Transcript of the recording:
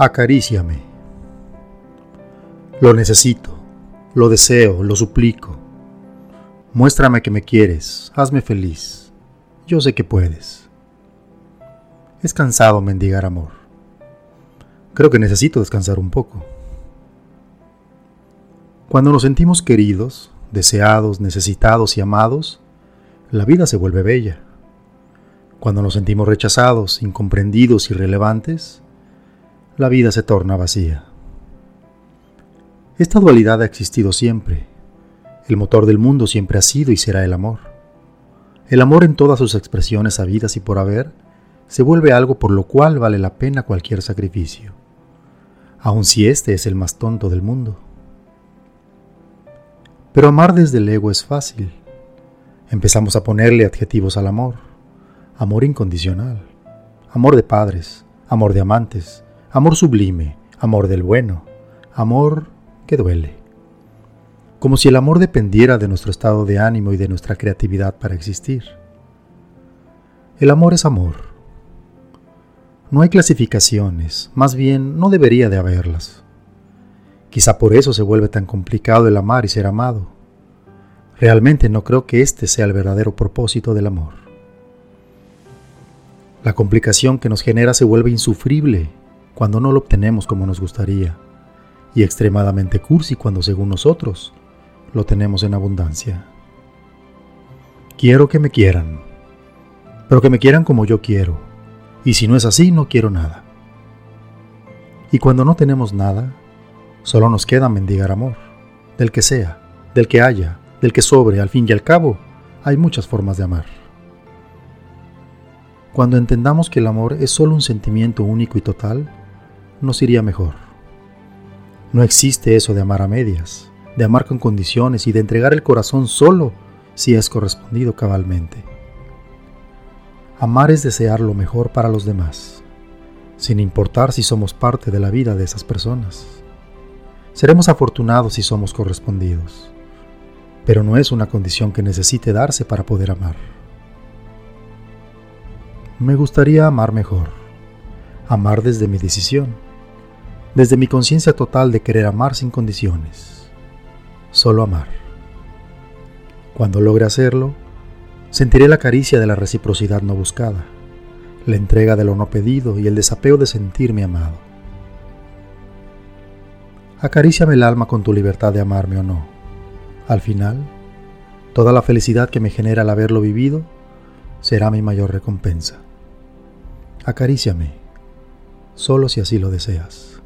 Acaríciame. Lo necesito, lo deseo, lo suplico. Muéstrame que me quieres, hazme feliz. Yo sé que puedes. Es cansado mendigar amor. Creo que necesito descansar un poco. Cuando nos sentimos queridos, deseados, necesitados y amados, la vida se vuelve bella. Cuando nos sentimos rechazados, incomprendidos y la vida se torna vacía. Esta dualidad ha existido siempre. El motor del mundo siempre ha sido y será el amor. El amor en todas sus expresiones habidas y por haber se vuelve algo por lo cual vale la pena cualquier sacrificio, aun si este es el más tonto del mundo. Pero amar desde el ego es fácil. Empezamos a ponerle adjetivos al amor. Amor incondicional, amor de padres, amor de amantes, amor sublime, amor del bueno, amor que duele. Como si el amor dependiera de nuestro estado de ánimo y de nuestra creatividad para existir. El amor es amor. No hay clasificaciones, más bien no debería de haberlas. Quizá por eso se vuelve tan complicado el amar y ser amado. Realmente no creo que este sea el verdadero propósito del amor. La complicación que nos genera se vuelve insufrible cuando no lo obtenemos como nos gustaría, y extremadamente cursi cuando según nosotros lo tenemos en abundancia. Quiero que me quieran, pero que me quieran como yo quiero, y si no es así, no quiero nada. Y cuando no tenemos nada, solo nos queda mendigar amor, del que sea, del que haya, del que sobre, al fin y al cabo, hay muchas formas de amar. Cuando entendamos que el amor es solo un sentimiento único y total, nos iría mejor. No existe eso de amar a medias, de amar con condiciones y de entregar el corazón solo si es correspondido cabalmente. Amar es desear lo mejor para los demás, sin importar si somos parte de la vida de esas personas. Seremos afortunados si somos correspondidos, pero no es una condición que necesite darse para poder amar. Me gustaría amar mejor, amar desde mi decisión desde mi conciencia total de querer amar sin condiciones, solo amar. Cuando logre hacerlo, sentiré la caricia de la reciprocidad no buscada, la entrega de lo no pedido y el desapego de sentirme amado. Acaríciame el alma con tu libertad de amarme o no. Al final, toda la felicidad que me genera al haberlo vivido será mi mayor recompensa. Acaríciame, solo si así lo deseas.